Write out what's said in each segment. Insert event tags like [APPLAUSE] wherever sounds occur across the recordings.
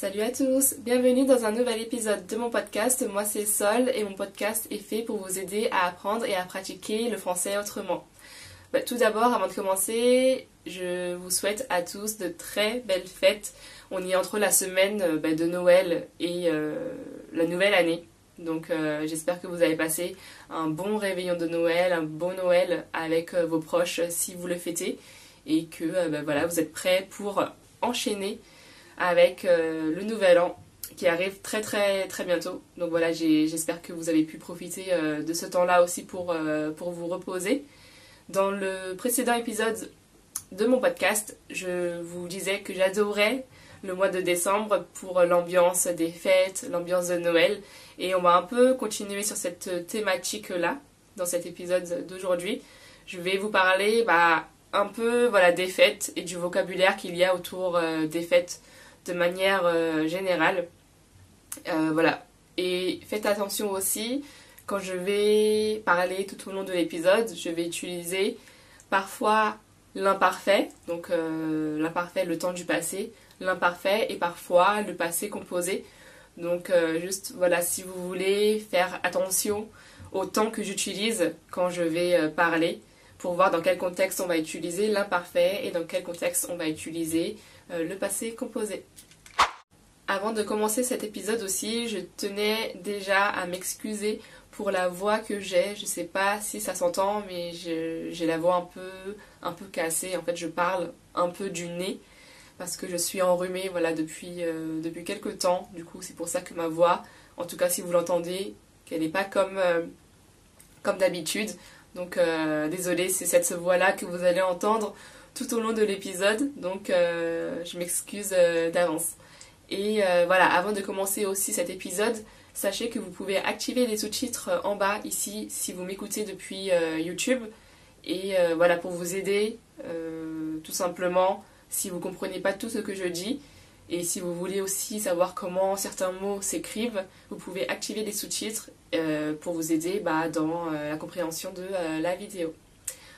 Salut à tous, bienvenue dans un nouvel épisode de mon podcast. Moi c'est Sol et mon podcast est fait pour vous aider à apprendre et à pratiquer le français autrement. Bah, tout d'abord, avant de commencer, je vous souhaite à tous de très belles fêtes. On y est entre la semaine euh, bah, de Noël et euh, la nouvelle année. Donc euh, j'espère que vous avez passé un bon réveillon de Noël, un bon Noël avec vos proches si vous le fêtez et que bah, voilà, vous êtes prêts pour enchaîner avec le nouvel an qui arrive très très très bientôt. Donc voilà, j'espère que vous avez pu profiter de ce temps-là aussi pour, pour vous reposer. Dans le précédent épisode de mon podcast, je vous disais que j'adorais le mois de décembre pour l'ambiance des fêtes, l'ambiance de Noël. Et on va un peu continuer sur cette thématique-là dans cet épisode d'aujourd'hui. Je vais vous parler bah, un peu voilà, des fêtes et du vocabulaire qu'il y a autour euh, des fêtes de manière euh, générale. Euh, voilà. Et faites attention aussi quand je vais parler tout au long de l'épisode, je vais utiliser parfois l'imparfait, donc euh, l'imparfait, le temps du passé, l'imparfait et parfois le passé composé. Donc juste voilà, si vous voulez faire attention au temps que j'utilise quand je vais parler, pour voir dans quel contexte on va utiliser l'imparfait et dans quel contexte on va utiliser le passé composé. Avant de commencer cet épisode aussi, je tenais déjà à m'excuser pour la voix que j'ai. Je sais pas si ça s'entend, mais j'ai la voix un peu, un peu cassée. En fait, je parle un peu du nez parce que je suis enrhumée voilà, depuis, euh, depuis quelques temps. Du coup, c'est pour ça que ma voix, en tout cas si vous l'entendez, qu'elle n'est pas comme, euh, comme d'habitude. Donc, euh, désolée, c'est cette voix-là que vous allez entendre tout au long de l'épisode. Donc, je m'excuse d'avance. Et voilà, avant de commencer aussi cet épisode, sachez que vous pouvez activer les sous-titres en bas ici si vous m'écoutez depuis euh, YouTube. Et euh, voilà, pour vous aider, euh, tout simplement, si vous ne comprenez pas tout ce que je dis, et si vous voulez aussi savoir comment certains mots s'écrivent, vous pouvez activer les sous-titres pour vous aider bah, dans la compréhension de la vidéo.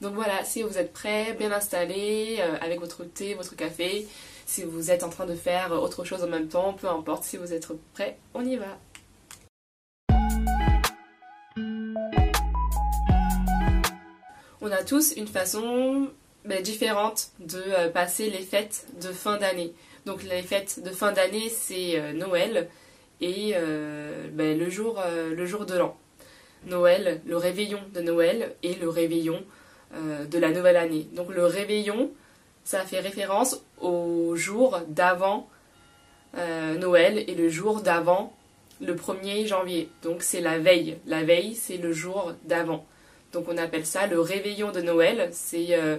Donc voilà, si vous êtes prêts, bien installés, avec votre thé, votre café, si vous êtes en train de faire autre chose en même temps, peu importe, si vous êtes prêts, on y va. on a tous une façon ben, différente de euh, passer les fêtes de fin d'année. Donc les fêtes de fin d'année, c'est euh, Noël et euh, ben, le, jour, le jour de l'an. Noël, le réveillon de Noël et le réveillon de la nouvelle année. Donc le réveillon, ça fait référence au jour d'avant Noël et le jour d'avant le 1er janvier. Donc c'est la veille. La veille, c'est le jour d'avant. Donc on appelle ça le réveillon de Noël, euh,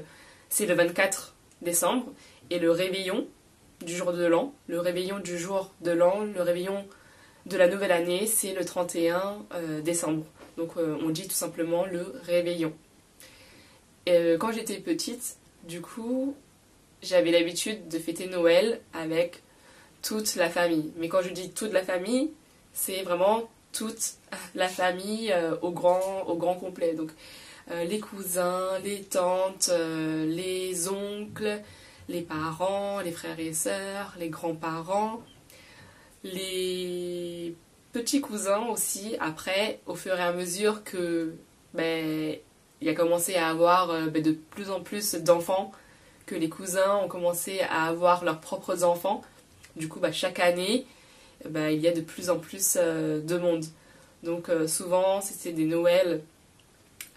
c'est le 24 décembre. Et le réveillon du jour de l'an, le réveillon du jour de l'an, le réveillon de la nouvelle année, c'est le 31 euh, décembre. Donc euh, on dit tout simplement le réveillon. Et, quand j'étais petite, du coup, j'avais l'habitude de fêter Noël avec toute la famille. Mais quand je dis toute la famille, c'est vraiment toute la famille euh, au, grand, au grand complet. Donc euh, les cousins, les tantes, euh, les oncles, les parents, les frères et sœurs, les grands-parents, les petits cousins aussi. Après, au fur et à mesure que ben, il a commencé à avoir ben, de plus en plus d'enfants, que les cousins ont commencé à avoir leurs propres enfants. Du coup, ben, chaque année, ben, il y a de plus en plus de monde. Donc euh, souvent, c'était des Noëls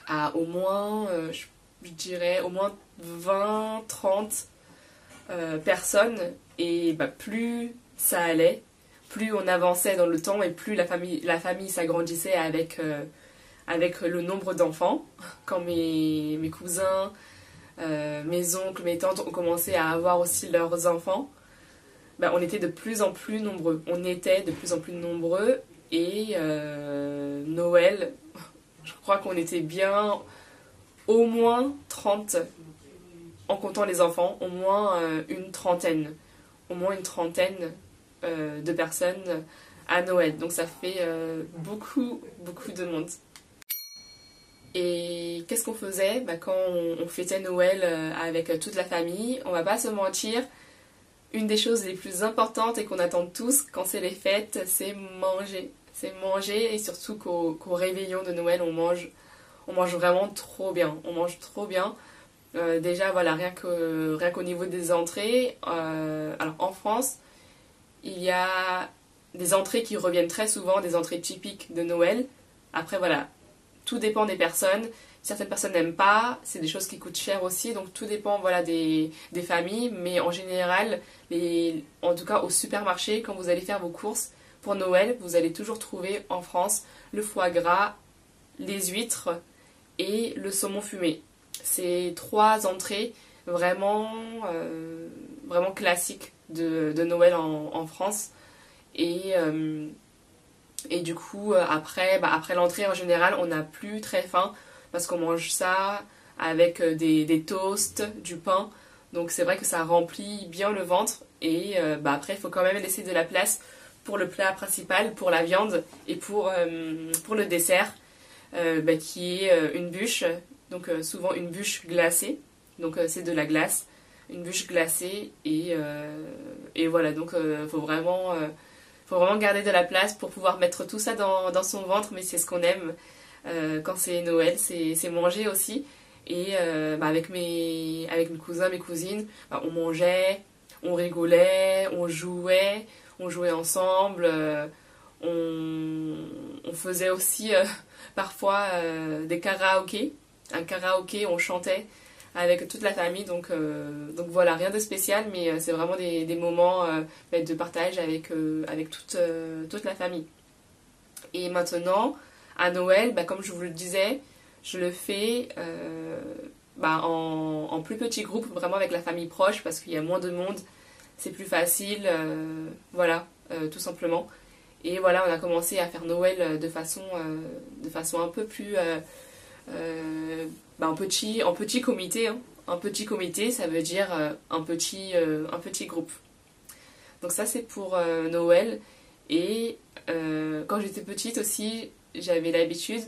à au moins, euh, je, dirais, au moins 20, 30 euh, personnes. Et bah, plus ça allait, plus on avançait dans le temps et plus la famille, la famille s'agrandissait avec, avec le nombre d'enfants. Quand mes, mes cousins, mes oncles, mes tantes ont commencé à avoir aussi leurs enfants, bah, on était de plus en plus nombreux. On était de plus en plus nombreux et euh, Noël, je crois qu'on était bien au moins 30, en comptant les enfants, au moins euh, une trentaine. Au moins une trentaine euh, de personnes à Noël. Donc ça fait beaucoup, beaucoup de monde. Et qu'est-ce qu'on faisait? Bah, Quand on, fêtait Noël avec toute la famille, on va pas se mentir, une des choses les plus importantes et qu'on attend tous quand c'est les fêtes, c'est manger. C'est manger et surtout qu'au réveillon de Noël, on mange, on mange vraiment trop bien. On mange trop bien. Euh, déjà, voilà, rien qu'au niveau des entrées. Euh, alors en France, il y a des entrées qui reviennent très souvent, des entrées typiques de Noël. Après, voilà, tout dépend des personnes. Certaines personnes n'aiment pas, c'est des choses qui coûtent cher aussi, donc tout dépend voilà, des, familles. Mais en général, en tout cas au supermarché, quand vous allez faire vos courses pour Noël, vous allez toujours trouver en France le foie gras, les huîtres et le saumon fumé. C'est trois entrées vraiment, euh, vraiment classiques de, Noël en, France. Et, euh, et du coup, euh, après, bah, après l'entrée en général, on n'a plus très faim parce qu'on mange ça avec des, toasts, du pain. Donc c'est vrai que ça remplit bien le ventre. Et bah, après, il faut quand même laisser de la place pour le plat principal, pour la viande et pour, pour le dessert, bah, qui est une bûche donc euh, souvent une bûche glacée. Donc euh, c'est de la glace, une bûche glacée et, euh, et voilà. Donc il faut vraiment faut vraiment garder de la place pour pouvoir mettre tout ça dans, son ventre, mais c'est ce qu'on aime quand c'est Noël, c'est manger aussi. Et bah, avec, mes, avec mes cousins, mes cousines, bah, on mangeait, on rigolait, on jouait, on jouait ensemble, on, on, faisait aussi [LAUGHS] parfois des karaokés un karaoké, on chantait avec toute la famille. Donc, euh, donc voilà, rien de spécial, mais euh, c'est vraiment des, moments euh, bah, de partage avec, avec toute, toute la famille. Et maintenant, à Noël, bah, comme je vous le disais, je le fais bah, en, en, plus petit groupe, vraiment avec la famille proche, parce qu'il y a moins de monde, c'est plus facile, voilà, tout simplement. Et voilà, on a commencé à faire Noël de façon, de façon un peu plus bah, en, petit, en petit comité. Hein. Un petit comité, ça veut dire euh, un, petit, euh, un petit groupe. Donc ça, c'est pour Noël. Et quand j'étais petite aussi, j'avais l'habitude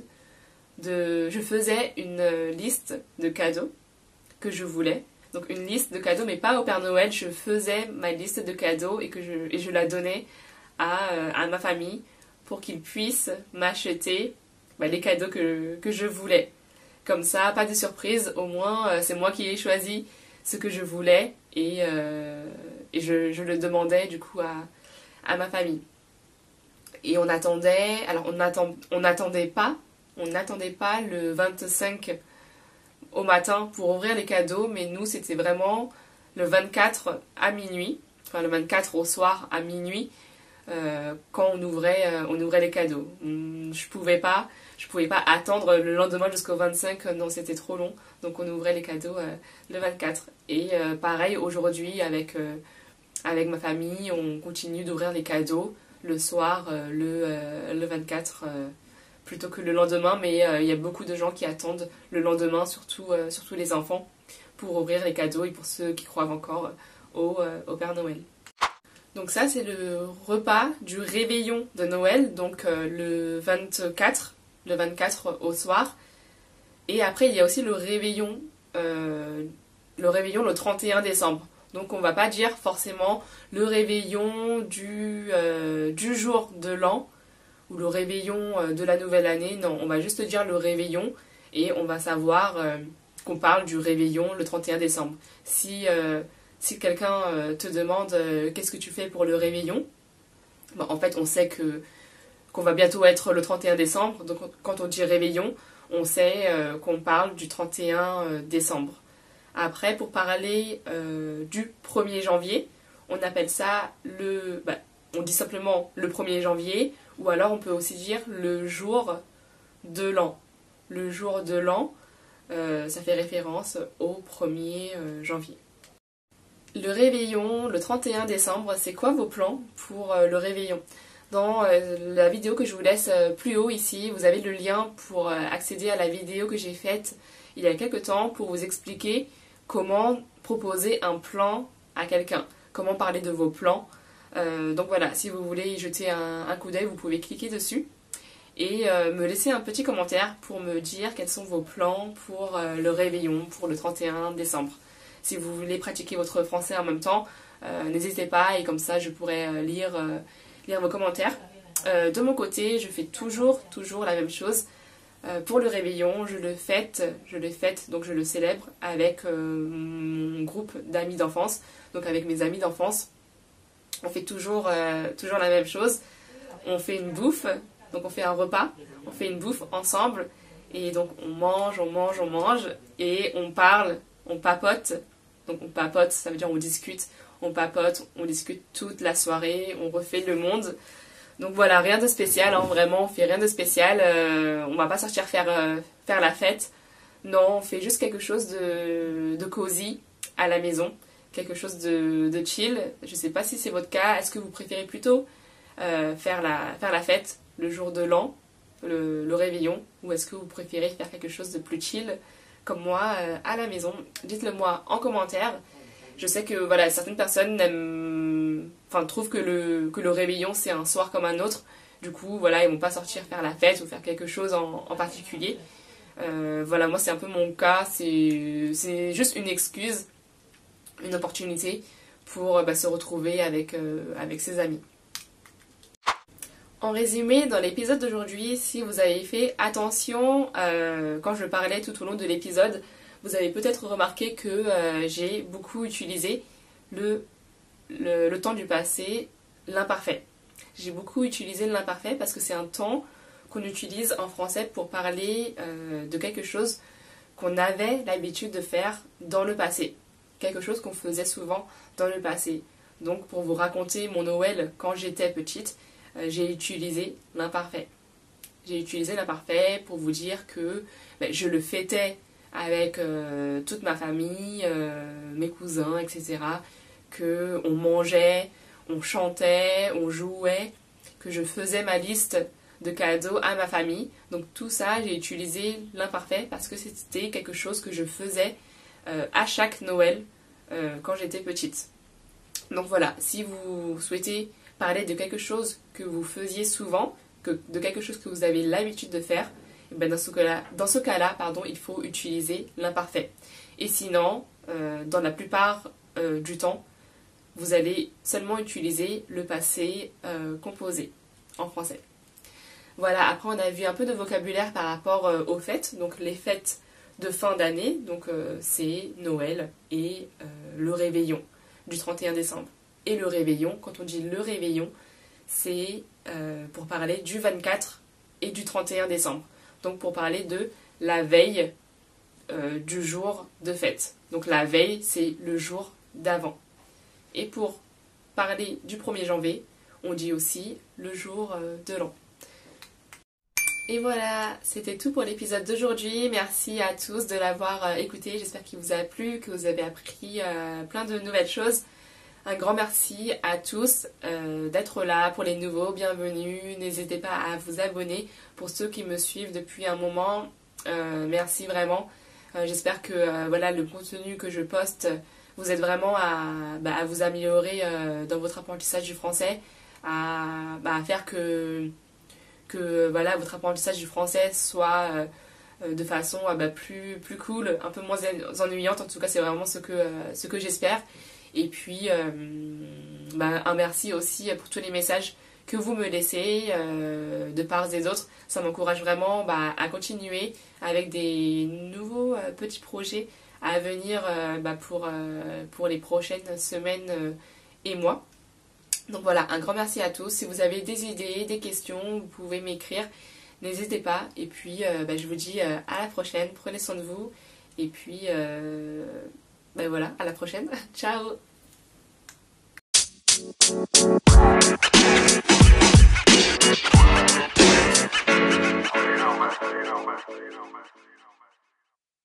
de... Je faisais une liste de cadeaux que je voulais. Donc une liste de cadeaux, mais pas au Père Noël. Je faisais ma liste de cadeaux et, que je, et je la donnais à, à ma famille pour qu'ils puissent m'acheter bah, les cadeaux que, je voulais. Comme ça, pas de surprise, au moins euh, c'est moi qui ai choisi ce que je voulais et, euh, et je, le demandais du coup à, à ma famille. Et on attendait, alors on n'attendait pas, on n'attendait pas le 25 au matin pour ouvrir les cadeaux, mais nous c'était vraiment le 24 à minuit, enfin le 24 au soir à minuit, euh, quand on ouvrait, on ouvrait les cadeaux. Hum, je pouvais pas, je pouvais pas attendre le lendemain jusqu'au 25, euh, non, c'était trop long. Donc on ouvrait les cadeaux euh, le 24. Et euh, pareil, aujourd'hui, avec, avec ma famille, on continue d'ouvrir les cadeaux le soir, le, le 24, plutôt que le lendemain. Mais il y a beaucoup de gens qui attendent le lendemain, surtout, surtout les enfants, pour ouvrir les cadeaux et pour ceux qui croient encore au, au Père Noël. Donc ça, c'est le repas du réveillon de Noël, donc le 24 le 24 au soir. Et après, il y a aussi le réveillon, euh, le réveillon le 31 décembre. Donc on va pas dire forcément le réveillon du, euh, du jour de l'an ou le réveillon euh, de la nouvelle année. Non, on va juste dire le réveillon et on va savoir qu'on parle du réveillon le 31 décembre. Si, si quelqu'un te demande qu'est-ce que tu fais pour le réveillon, bah, en fait on sait que qu'on va bientôt être le 31 décembre. Donc quand on dit réveillon, on sait euh, qu'on parle du 31 euh, décembre. Après, pour parler euh, du 1er janvier, on appelle ça le... Bah, on dit simplement le 1er janvier, ou alors on peut aussi dire le jour de l'an. Le jour de l'an, ça fait référence au 1er janvier. Le réveillon, le 31 décembre, c'est quoi vos plans pour le réveillon? Dans euh, la vidéo que je vous laisse euh, plus haut ici, vous avez le lien pour euh, accéder à la vidéo que j'ai faite il y a quelques temps pour vous expliquer comment proposer un plan à quelqu'un, comment parler de vos plans. donc voilà, si vous voulez y jeter un, coup d'œil, vous pouvez cliquer dessus et me laisser un petit commentaire pour me dire quels sont vos plans pour le réveillon, pour le 31 décembre. Si vous voulez pratiquer votre français en même temps, N'hésitez pas et comme ça je pourrai lire, lire vos commentaires. de mon côté, je fais toujours, toujours la même chose. pour le réveillon, je le fête, je le fête, donc je le célèbre avec mon groupe d'amis d'enfance, donc avec mes amis d'enfance. On fait toujours, toujours la même chose. On fait une bouffe, donc on fait un repas, on fait une bouffe ensemble et donc on mange, on mange, on mange et on parle, on papote. Donc on papote, ça veut dire on discute, on papote, on discute toute la soirée, on refait le monde. Donc voilà, rien de spécial, hein, vraiment, on fait rien de spécial. Euh, on va pas sortir faire, euh, faire la fête. Non, on fait juste quelque chose de, de cosy à la maison, quelque chose de, de chill. Je sais pas si c'est votre cas. Est-ce que vous préférez plutôt euh, faire, la, faire la fête le jour de l'an le, réveillon ou est-ce que vous préférez faire quelque chose de plus chill? Comme moi euh, à la maison Dites-le moi en commentaire. Je sais que voilà, certaines personnes enfin, trouvent que le, que le réveillon c'est un soir comme un autre. Du coup, voilà, ils vont pas sortir faire la fête ou faire quelque chose en, particulier. Euh, voilà, moi c'est un peu mon cas. C'est juste une excuse, une opportunité pour bah, se retrouver avec, euh, avec ses amis. En résumé, dans l'épisode d'aujourd'hui, si vous avez fait attention euh, quand je parlais tout au long de l'épisode, vous avez peut-être remarqué que euh, j'ai beaucoup utilisé le, le, temps du passé, l'imparfait. J'ai beaucoup utilisé l'imparfait parce que c'est un temps qu'on utilise en français pour parler euh, de quelque chose qu'on avait l'habitude de faire dans le passé. Quelque chose qu'on faisait souvent dans le passé. Donc pour vous raconter mon Noël quand j'étais petite, j'ai utilisé l'imparfait. J'ai utilisé l'imparfait pour vous dire que ben, je le fêtais avec euh, toute ma famille, euh, mes cousins, etc. Que on mangeait, on chantait, on jouait, que je faisais ma liste de cadeaux à ma famille. Donc tout ça, j'ai utilisé l'imparfait parce que c'était quelque chose que je faisais à chaque Noël quand j'étais petite. Donc voilà, si vous souhaitez parler de quelque chose que vous faisiez souvent, que, de quelque chose que vous avez l'habitude de faire, eh ben dans ce cas-là, pardon, il faut utiliser l'imparfait. Et sinon, euh, dans la plupart euh, du temps, vous allez seulement utiliser le passé euh, composé en français. Voilà, après on a vu un peu de vocabulaire par rapport aux fêtes, donc les fêtes de fin d'année, donc c'est Noël et le réveillon du 31 décembre et le réveillon. Quand on dit le réveillon, c'est euh, pour parler du 24 et du 31 décembre. Donc pour parler de la veille euh, du jour de fête. Donc la veille, c'est le jour d'avant. Et pour parler du 1er janvier, on dit aussi le jour euh, de l'an. Et voilà, c'était tout pour l'épisode d'aujourd'hui. Merci à tous de l'avoir écouté. J'espère qu'il vous a plu, que vous avez appris plein de nouvelles choses. Un grand merci à tous euh, d'être là pour les nouveaux, bienvenue. N'hésitez pas à vous abonner pour ceux qui me suivent depuis un moment. Euh, merci vraiment. Euh, j'espère que voilà le contenu que je poste vous aide vraiment à, bah, vous améliorer dans votre apprentissage du français, à, bah, faire que, voilà, votre apprentissage du français soit de façon bah, plus, plus cool, un peu moins ennuyante. En tout cas, c'est vraiment ce que, ce que j'espère. Et puis, euh, bah, un merci aussi pour tous les messages que vous me laissez euh, de part et d'autres. Ça m'encourage vraiment bah, à continuer avec des nouveaux euh, petits projets à venir bah, pour, pour les prochaines semaines et mois. Donc voilà, un grand merci à tous. Si vous avez des idées, des questions, vous pouvez m'écrire. N'hésitez pas. Et puis, je vous dis à la prochaine. Prenez soin de vous. Et puis, ben voilà, à la prochaine. [LAUGHS] Ciao